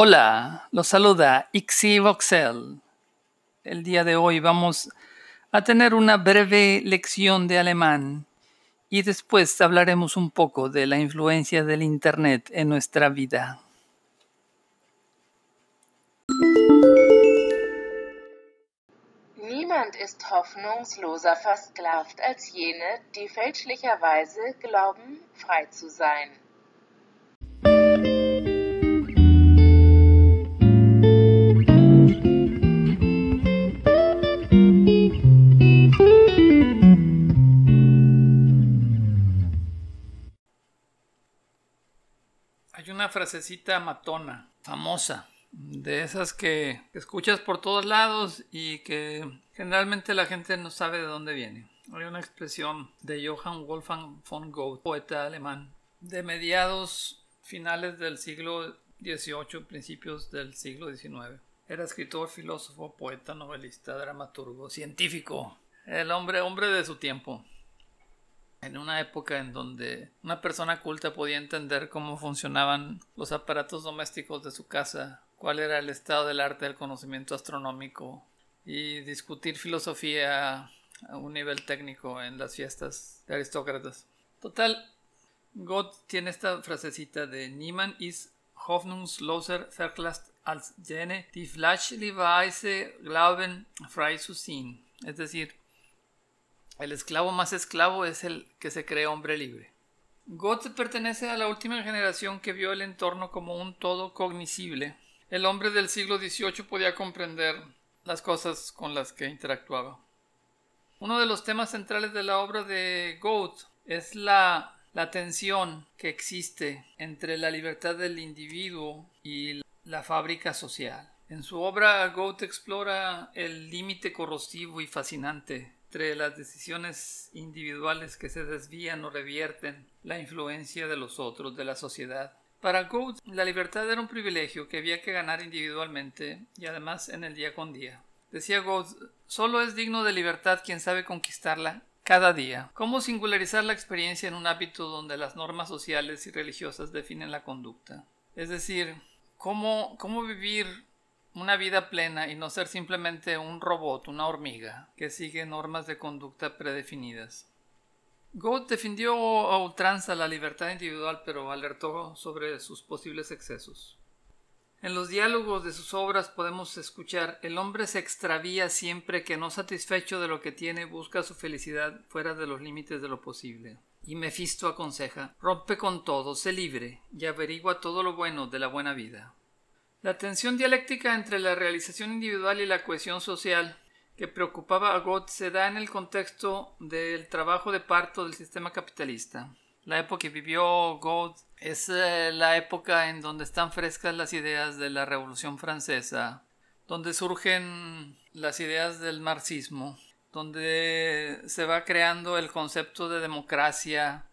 Hola, los saluda Ixi Voxel. El día de hoy vamos a tener una breve lección de alemán y después hablaremos un poco de la influencia del Internet en nuestra vida. Niemand ist hoffnungsloser versklavt als jene, die fälschlicherweise glauben, frei zu sein. Una frasecita matona, famosa, de esas que, escuchas por todos lados y que generalmente la gente no sabe de dónde viene. Hay una expresión de Johann Wolfgang von Goethe, poeta alemán, de mediados finales del siglo XVIII, principios del siglo XIX. Era escritor, filósofo, poeta, novelista, dramaturgo, científico, el hombre, hombre de su tiempo. En una época en donde una persona culta podía entender cómo funcionaban los aparatos domésticos de su casa, cuál era el estado del arte del conocimiento astronómico y discutir filosofía a un nivel técnico en las fiestas de aristócratas. Total, God tiene esta frasecita de Niemand ist hoffnungsloser verklast als jene, die fleischlicherweise glauben, frei zu sein. Es decir, el esclavo más esclavo es el que se cree hombre libre. God pertenece a la última generación que vio el entorno como un todo cognoscible. El hombre del siglo XVIII podía comprender las cosas con las que interactuaba. Uno de los temas centrales de la obra de Goethe es la tensión que existe entre la libertad del individuo y la fábrica social. En su obra Goethe explora el límite corrosivo y fascinante entre las decisiones individuales que se desvían o revierten la influencia de los otros, de la sociedad. Para Goethe, la libertad era un privilegio que había que ganar individualmente y además en el día con día. Decía Goethe, solo es digno de libertad quien sabe conquistarla cada día. ¿Cómo singularizar la experiencia en un hábito donde las normas sociales y religiosas definen la conducta? Es decir, ¿cómo, cómo vivir una vida plena y no ser simplemente un robot, una hormiga, que sigue normas de conducta predefinidas. Goethe defendió a ultranza la libertad individual, pero alertó sobre sus posibles excesos. En los diálogos de sus obras podemos escuchar el hombre se extravía siempre que no satisfecho de lo que tiene busca su felicidad fuera de los límites de lo posible. Y Mefisto aconseja rompe con todo, sé libre y averigua todo lo bueno de la buena vida. La tensión dialéctica entre la realización individual y la cohesión social que preocupaba a Goethe se da en el contexto del trabajo de parto del sistema capitalista. La época que vivió Goethe es eh, la época en donde están frescas las ideas de la Revolución Francesa, donde surgen las ideas del marxismo, donde se va creando el concepto de democracia,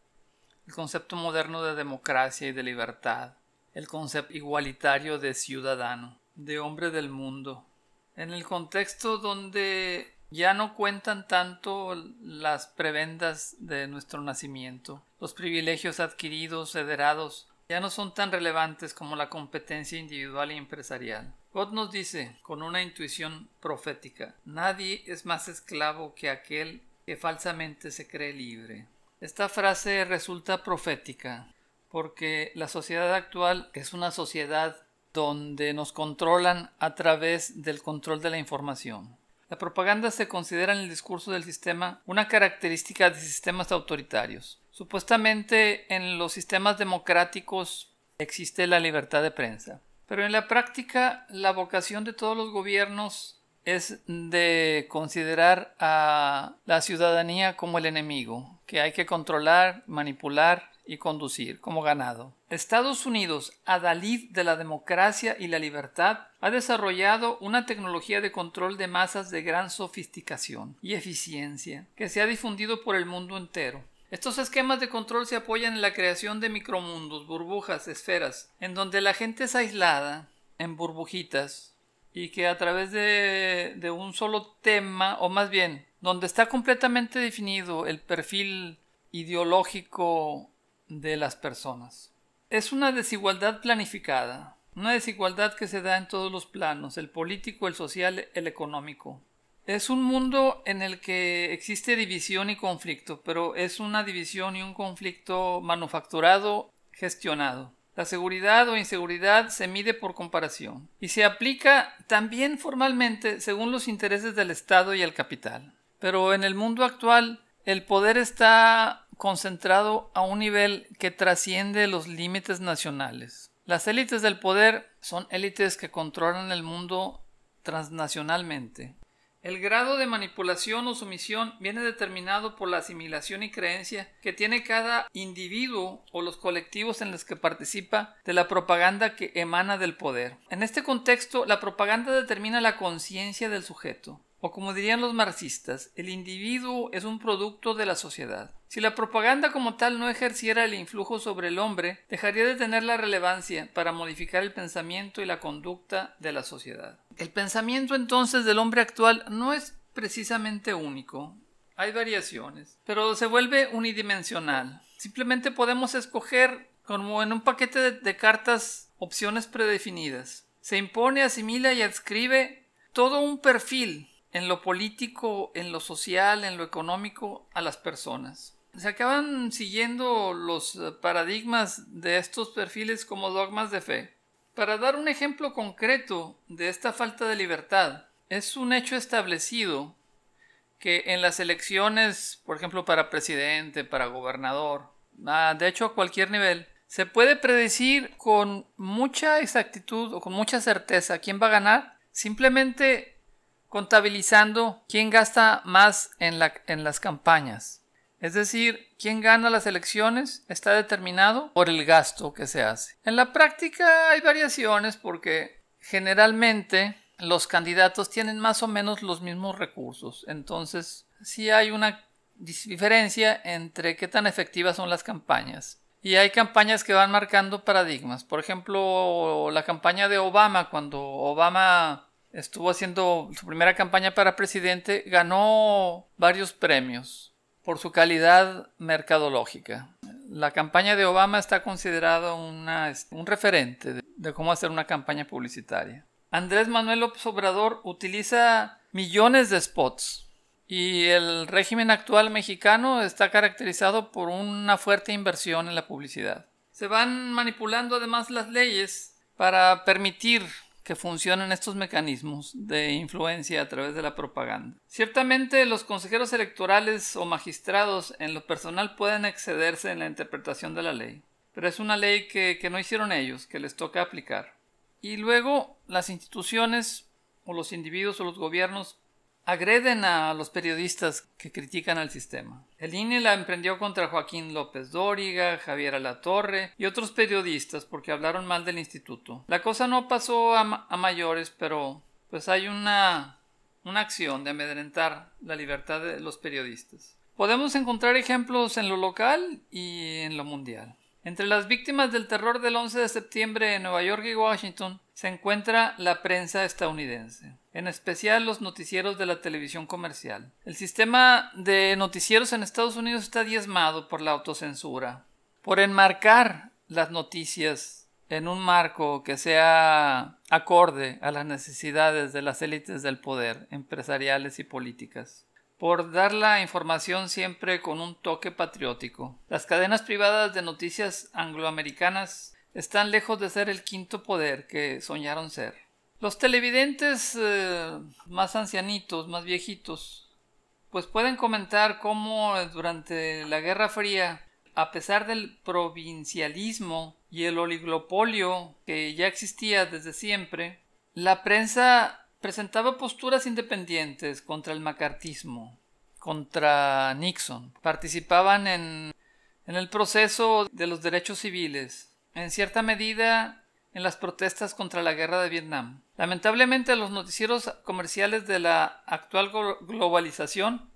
el concepto moderno de democracia y de libertad el concepto igualitario de ciudadano, de hombre del mundo, en el contexto donde ya no cuentan tanto las prebendas de nuestro nacimiento, los privilegios adquiridos, heredados, ya no son tan relevantes como la competencia individual y empresarial. God nos dice, con una intuición profética, nadie es más esclavo que aquel que falsamente se cree libre. Esta frase resulta profética porque la sociedad actual es una sociedad donde nos controlan a través del control de la información. La propaganda se considera en el discurso del sistema una característica de sistemas autoritarios. Supuestamente en los sistemas democráticos existe la libertad de prensa. Pero en la práctica la vocación de todos los gobiernos es de considerar a la ciudadanía como el enemigo, que hay que controlar, manipular y conducir como ganado. Estados Unidos, adalid de la democracia y la libertad, ha desarrollado una tecnología de control de masas de gran sofisticación y eficiencia que se ha difundido por el mundo entero. Estos esquemas de control se apoyan en la creación de micromundos, burbujas, esferas, en donde la gente es aislada en burbujitas y que a través de, de un solo tema, o más bien, donde está completamente definido el perfil ideológico de las personas. Es una desigualdad planificada. una desigualdad que se da en todos los planos, el político, el social, el económico. Es un mundo en el que existe división y conflicto, pero es una división y un conflicto manufacturado, gestionado. La seguridad o inseguridad se mide por comparación y se aplica también formalmente según los intereses del Estado y el capital. Pero en el mundo actual el poder está concentrado a un nivel que trasciende los límites nacionales. Las élites del poder son élites que controlan el mundo transnacionalmente. El grado de manipulación o sumisión viene determinado por la asimilación y creencia que tiene cada individuo o los colectivos en los que participa de la propaganda que emana del poder. En este contexto, la propaganda determina la conciencia del sujeto. O como dirían los marxistas, el individuo es un producto de la sociedad. Si la propaganda como tal no ejerciera el influjo sobre el hombre, dejaría de tener la relevancia para modificar el pensamiento y la conducta de la sociedad. El pensamiento entonces del hombre actual no es precisamente único. Hay variaciones, pero se vuelve unidimensional. Simplemente podemos escoger como en un paquete de, cartas opciones predefinidas. Se impone, asimila y adscribe todo un perfil en lo político, en lo social, en lo económico a las personas. Se acaban siguiendo los eh, paradigmas de estos perfiles como dogmas de fe. Para dar un ejemplo concreto de esta falta de libertad, es un hecho establecido que en las elecciones, por ejemplo, para presidente, para gobernador, ah, de hecho a cualquier nivel, se puede predecir con mucha exactitud o con mucha certeza quién va a ganar simplemente contabilizando quién gasta más en, las campañas. Es decir, quién gana las elecciones está determinado por el gasto que se hace. En la práctica hay variaciones porque generalmente los candidatos tienen más o menos los mismos recursos. Entonces, sí hay una diferencia entre qué tan efectivas son las campañas. Y hay campañas que van marcando paradigmas. Por ejemplo, la campaña de Obama, cuando Obama estuvo haciendo su primera campaña para presidente, ganó varios premios por su calidad mercadológica. La campaña de Obama está considerada un referente de, de cómo hacer una campaña publicitaria. Andrés Manuel López Obrador utiliza millones de spots y el régimen actual mexicano está caracterizado por una fuerte inversión en la publicidad. Se van manipulando además las leyes para permitir que funcionen estos mecanismos de influencia a través de la propaganda. Ciertamente los consejeros electorales o magistrados en lo personal pueden excederse en la interpretación de la ley, pero es una ley que, que no hicieron ellos, que les toca aplicar. Y luego las instituciones o los individuos o los gobiernos agreden a los periodistas que critican al sistema. El INE la emprendió contra Joaquín López Dóriga, Javier Alatorre y otros periodistas porque hablaron mal del instituto. La cosa no pasó a, mayores, pero pues hay una, una acción de amedrentar la libertad de los periodistas. Podemos encontrar ejemplos en lo local y en lo mundial. Entre las víctimas del terror del 11 de septiembre en Nueva York y Washington se encuentra la prensa estadounidense, en especial los noticieros de la televisión comercial. El sistema de noticieros en Estados Unidos está diezmado por la autocensura, por enmarcar las noticias en un marco que sea acorde a las necesidades de las élites del poder, empresariales y políticas por dar la información siempre con un toque patriótico. Las cadenas privadas de noticias angloamericanas están lejos de ser el quinto poder que soñaron ser. Los televidentes eh, más ancianitos, más viejitos, pues pueden comentar cómo durante la Guerra Fría, a pesar del provincialismo y el oligopolio que ya existía desde siempre, la prensa presentaba posturas independientes contra el macartismo, contra Nixon. Participaban en, en el proceso de los derechos civiles, en cierta medida en las protestas contra la guerra de Vietnam. Lamentablemente los noticieros comerciales de la actual globalización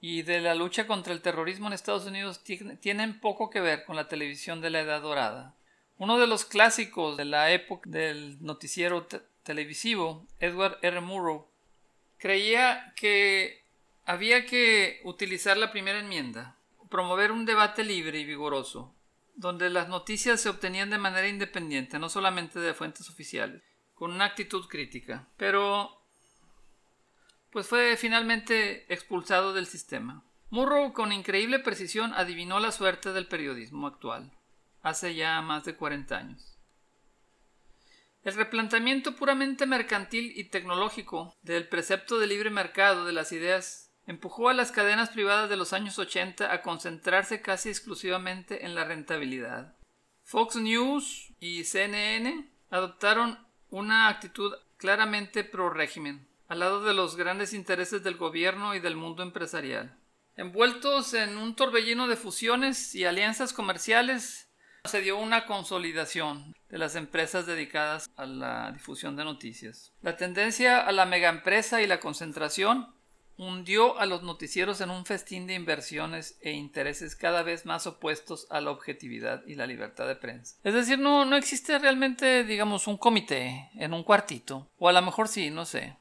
y de la lucha contra el terrorismo en Estados Unidos tienen poco que ver con la televisión de la Edad Dorada. Uno de los clásicos de la época del noticiero televisivo, Edward R. Murrow, creía que había que utilizar la primera enmienda, promover un debate libre y vigoroso, donde las noticias se obtenían de manera independiente, no solamente de fuentes oficiales, con una actitud crítica. Pero, pues fue finalmente expulsado del sistema. Murrow con increíble precisión adivinó la suerte del periodismo actual, hace ya más de 40 años. El replanteamiento puramente mercantil y tecnológico del precepto de libre mercado de las ideas empujó a las cadenas privadas de los años 80 a concentrarse casi exclusivamente en la rentabilidad. Fox News y CNN adoptaron una actitud claramente pro régimen, al lado de los grandes intereses del gobierno y del mundo empresarial. Envueltos en un torbellino de fusiones y alianzas comerciales, se dio una consolidación de las empresas dedicadas a la difusión de noticias. La tendencia a la megaempresa y la concentración hundió a los noticieros en un festín de inversiones e intereses cada vez más opuestos a la objetividad y la libertad de prensa. Es decir, no, no existe realmente, digamos, un comité en un cuartito, o a lo mejor sí, no sé.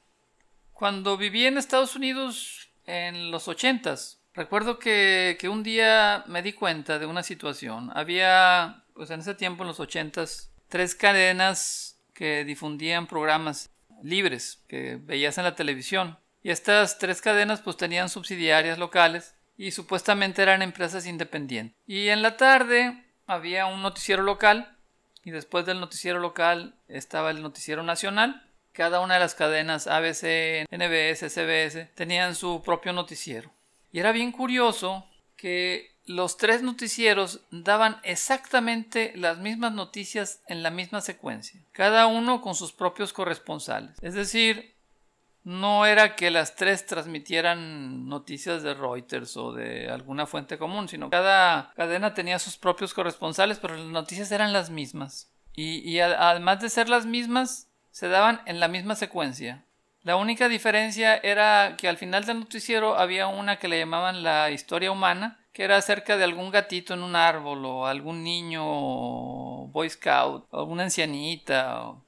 Cuando viví en Estados Unidos en los ochentas, recuerdo que, un día me di cuenta de una situación. Había, pues en ese tiempo, en los ochentas, tres cadenas que difundían programas libres que veías en la televisión y estas tres cadenas pues tenían subsidiarias locales y supuestamente eran empresas independientes. Y en la tarde había un noticiero local y después del noticiero local estaba el noticiero nacional. Cada una de las cadenas ABC, NBS, CBS tenían su propio noticiero. Y era bien curioso que los tres noticieros daban exactamente las mismas noticias en la misma secuencia, cada uno con sus propios corresponsales. Es decir, no era que las tres transmitieran noticias de Reuters o de alguna fuente común, sino cada cadena tenía sus propios corresponsales, pero las noticias eran las mismas. Y, además de ser las mismas, se daban en la misma secuencia. La única diferencia era que al final del noticiero había una que le llamaban la historia humana, que era acerca de algún gatito en un árbol o algún niño boy scout o alguna ancianita o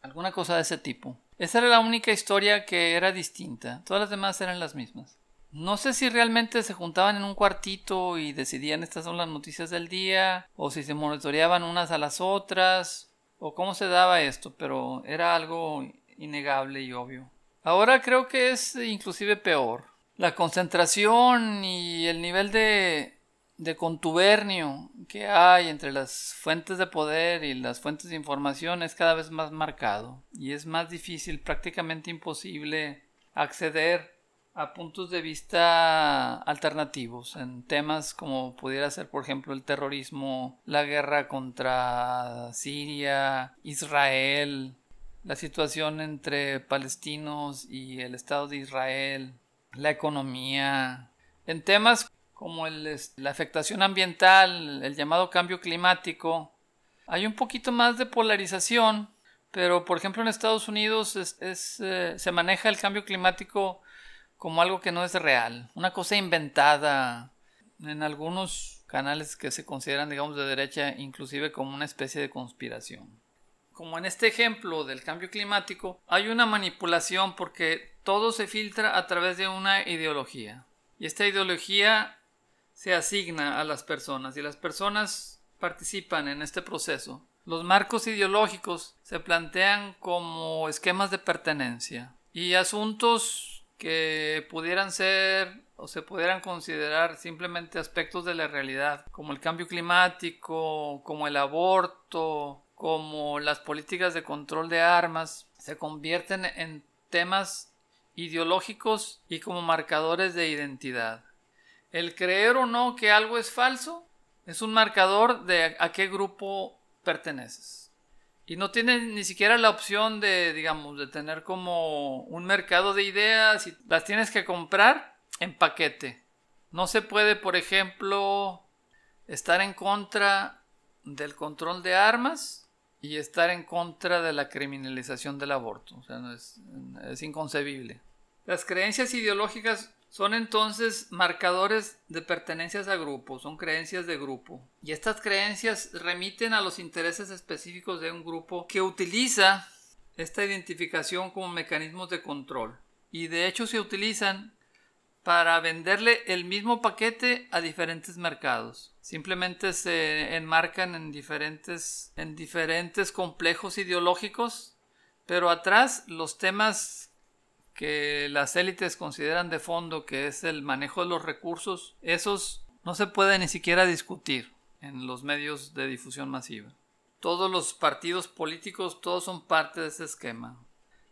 alguna cosa de ese tipo. Esa era la única historia que era distinta. Todas las demás eran las mismas. No sé si realmente se juntaban en un cuartito y decidían estas son las noticias del día, o si se monitoreaban unas a las otras, o cómo se daba esto, pero era algo innegable y obvio. Ahora creo que es inclusive peor. La concentración y el nivel de de contubernio que hay entre las fuentes de poder y las fuentes de información es cada vez más marcado y es más difícil, prácticamente imposible acceder a puntos de vista alternativos en temas como pudiera ser por ejemplo el terrorismo, la guerra contra Siria, Israel, la situación entre palestinos y el Estado de Israel, la economía, en temas como la afectación ambiental, el llamado cambio climático, hay un poquito más de polarización, pero por ejemplo en Estados Unidos eh, se maneja el cambio climático como algo que no es real, una cosa inventada en algunos canales que se consideran digamos de derecha inclusive como una especie de conspiración. Como en este ejemplo del cambio climático, hay una manipulación porque todo se filtra a través de una ideología. Y esta ideología se asigna a las personas y las personas participan en este proceso. Los marcos ideológicos se plantean como esquemas de pertenencia y asuntos que pudieran ser o se pudieran considerar simplemente aspectos de la realidad, como el cambio climático, como el aborto, como las políticas de control de armas, se convierten en temas ideológicos y como marcadores de identidad. El creer o no que algo es falso es un marcador de a qué grupo perteneces. Y no tienes ni siquiera la opción de, digamos, de tener como un mercado de ideas y las tienes que comprar en paquete. No se puede, por ejemplo, estar en contra del control de armas y estar en contra de la criminalización del aborto. O sea, es, es inconcebible. Las creencias ideológicas son entonces marcadores de pertenencias a grupos, son creencias de grupo. Y estas creencias remiten a los intereses específicos de un grupo que utiliza esta identificación como mecanismos de control. Y de hecho se utilizan para venderle el mismo paquete a diferentes mercados. Simplemente se enmarcan en diferentes, en diferentes complejos ideológicos, pero atrás los temas que las élites consideran de fondo, que es el manejo de los recursos, esos no se puede ni siquiera discutir en los medios de difusión masiva. Todos los partidos políticos, todos son parte de ese esquema.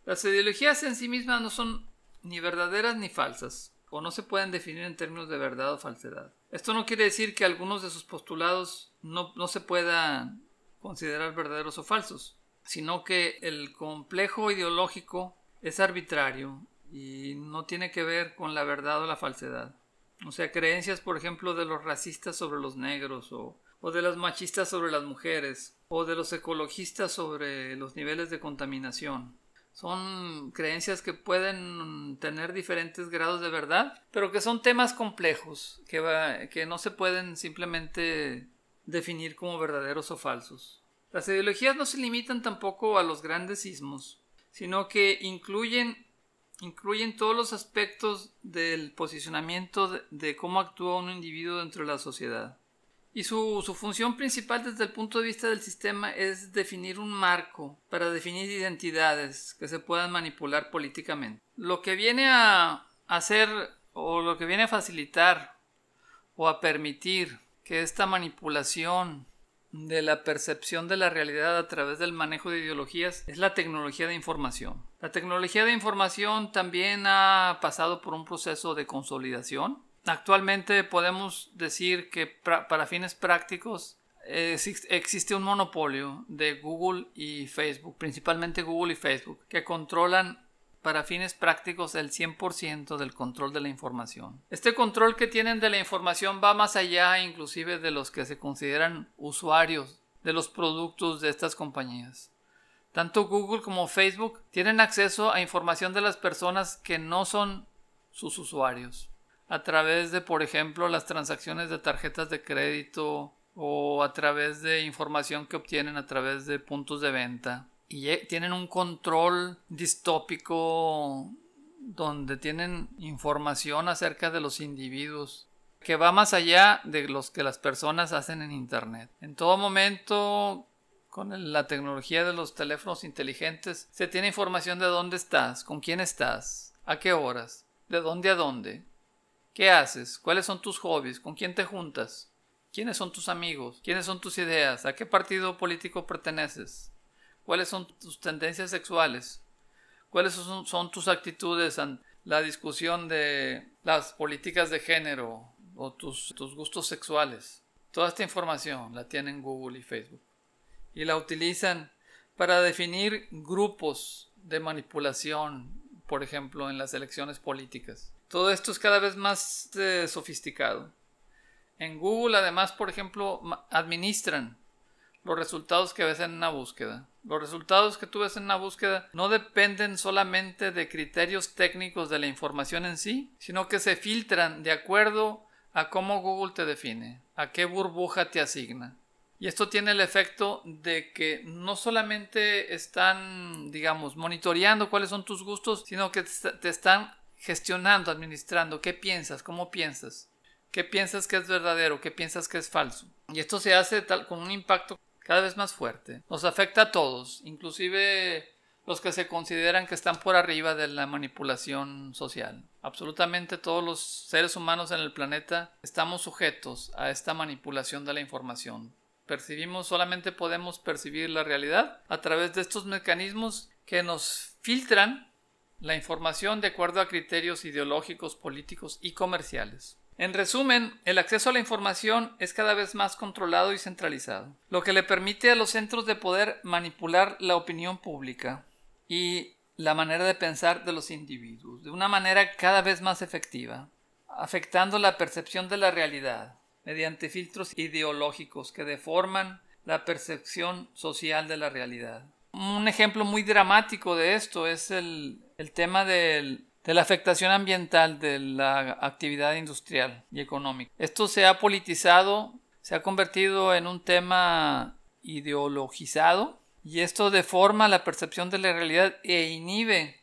Las ideologías en sí mismas no son ni verdaderas ni falsas, o no se pueden definir en términos de verdad o falsedad. Esto no quiere decir que algunos de sus postulados no, no se puedan considerar verdaderos o falsos, sino que el complejo ideológico es arbitrario y no tiene que ver con la verdad o la falsedad. O sea, creencias, por ejemplo, de los racistas sobre los negros o, o de los machistas sobre las mujeres o de los ecologistas sobre los niveles de contaminación. Son creencias que pueden tener diferentes grados de verdad, pero que son temas complejos, que, no se pueden simplemente definir como verdaderos o falsos. Las ideologías no se limitan tampoco a los grandes sismos, sino que incluyen, incluyen todos los aspectos del posicionamiento de cómo actúa un individuo dentro de la sociedad. Y su, función principal desde el punto de vista del sistema es definir un marco para definir identidades que se puedan manipular políticamente. Lo que viene a hacer o lo que viene a facilitar o a permitir que esta manipulación de la percepción de la realidad a través del manejo de ideologías es la tecnología de información. La tecnología de información también ha pasado por un proceso de consolidación Actualmente podemos decir que para fines prácticos existe un monopolio de Google y Facebook, principalmente Google y Facebook, que controlan para fines prácticos el 100% del control de la información. Este control que tienen de la información va más allá inclusive de los que se consideran usuarios de los productos de estas compañías. Tanto Google como Facebook tienen acceso a información de las personas que no son sus usuarios a través de, por ejemplo, las transacciones de tarjetas de crédito o a través de información que obtienen a través de puntos de venta. Y tienen un control distópico donde tienen información acerca de los individuos que va más allá de los que las personas hacen en Internet. En todo momento, con la tecnología de los teléfonos inteligentes, se tiene información de dónde estás, con quién estás, a qué horas, de dónde a dónde, ¿Qué haces? ¿Cuáles son tus hobbies? ¿Con quién te juntas? ¿Quiénes son tus amigos? ¿Quiénes son tus ideas? ¿A qué partido político perteneces? ¿Cuáles son tus tendencias sexuales? ¿Cuáles son, tus actitudes ante la discusión de las políticas de género o tus, tus gustos sexuales? Toda esta información la tienen Google y Facebook y la utilizan para definir grupos de manipulación, por ejemplo, en las elecciones políticas. Todo esto es cada vez más eh, sofisticado. En Google, además, por ejemplo, administran los resultados que ves en una búsqueda. Los resultados que tú ves en una búsqueda no dependen solamente de criterios técnicos de la información en sí, sino que se filtran de acuerdo a cómo Google te define, a qué burbuja te asigna. Y esto tiene el efecto de que no solamente están, digamos, monitoreando cuáles son tus gustos, sino que te están gestionando, administrando, qué piensas, cómo piensas, qué piensas que es verdadero, qué piensas que es falso. Y esto se hace tal, con un impacto cada vez más fuerte. Nos afecta a todos, inclusive los que se consideran que están por arriba de la manipulación social. Absolutamente todos los seres humanos en el planeta estamos sujetos a esta manipulación de la información. Percibimos, solamente podemos percibir la realidad a través de estos mecanismos que nos filtran la información de acuerdo a criterios ideológicos, políticos y comerciales. En resumen, el acceso a la información es cada vez más controlado y centralizado, lo que le permite a los centros de poder manipular la opinión pública y la manera de pensar de los individuos de una manera cada vez más efectiva, afectando la percepción de la realidad mediante filtros ideológicos que deforman la percepción social de la realidad. Un ejemplo muy dramático de esto es el, tema de la afectación ambiental de la actividad industrial y económica. Esto se ha politizado, se ha convertido en un tema ideologizado y esto deforma la percepción de la realidad e inhibe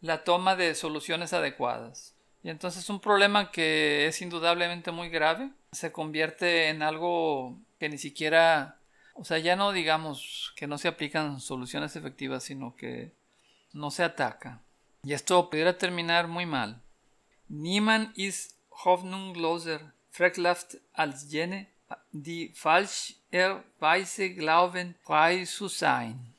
la toma de soluciones adecuadas. Y entonces un problema que es indudablemente muy grave se convierte en algo que ni siquiera, o sea, ya no digamos que no se aplican soluciones efectivas, sino que no se ataca. Y esto pudiera terminar muy mal. Niemand ist hoffnungsloser verklafft als jene, die falsch Weise glauben, frei zu sein.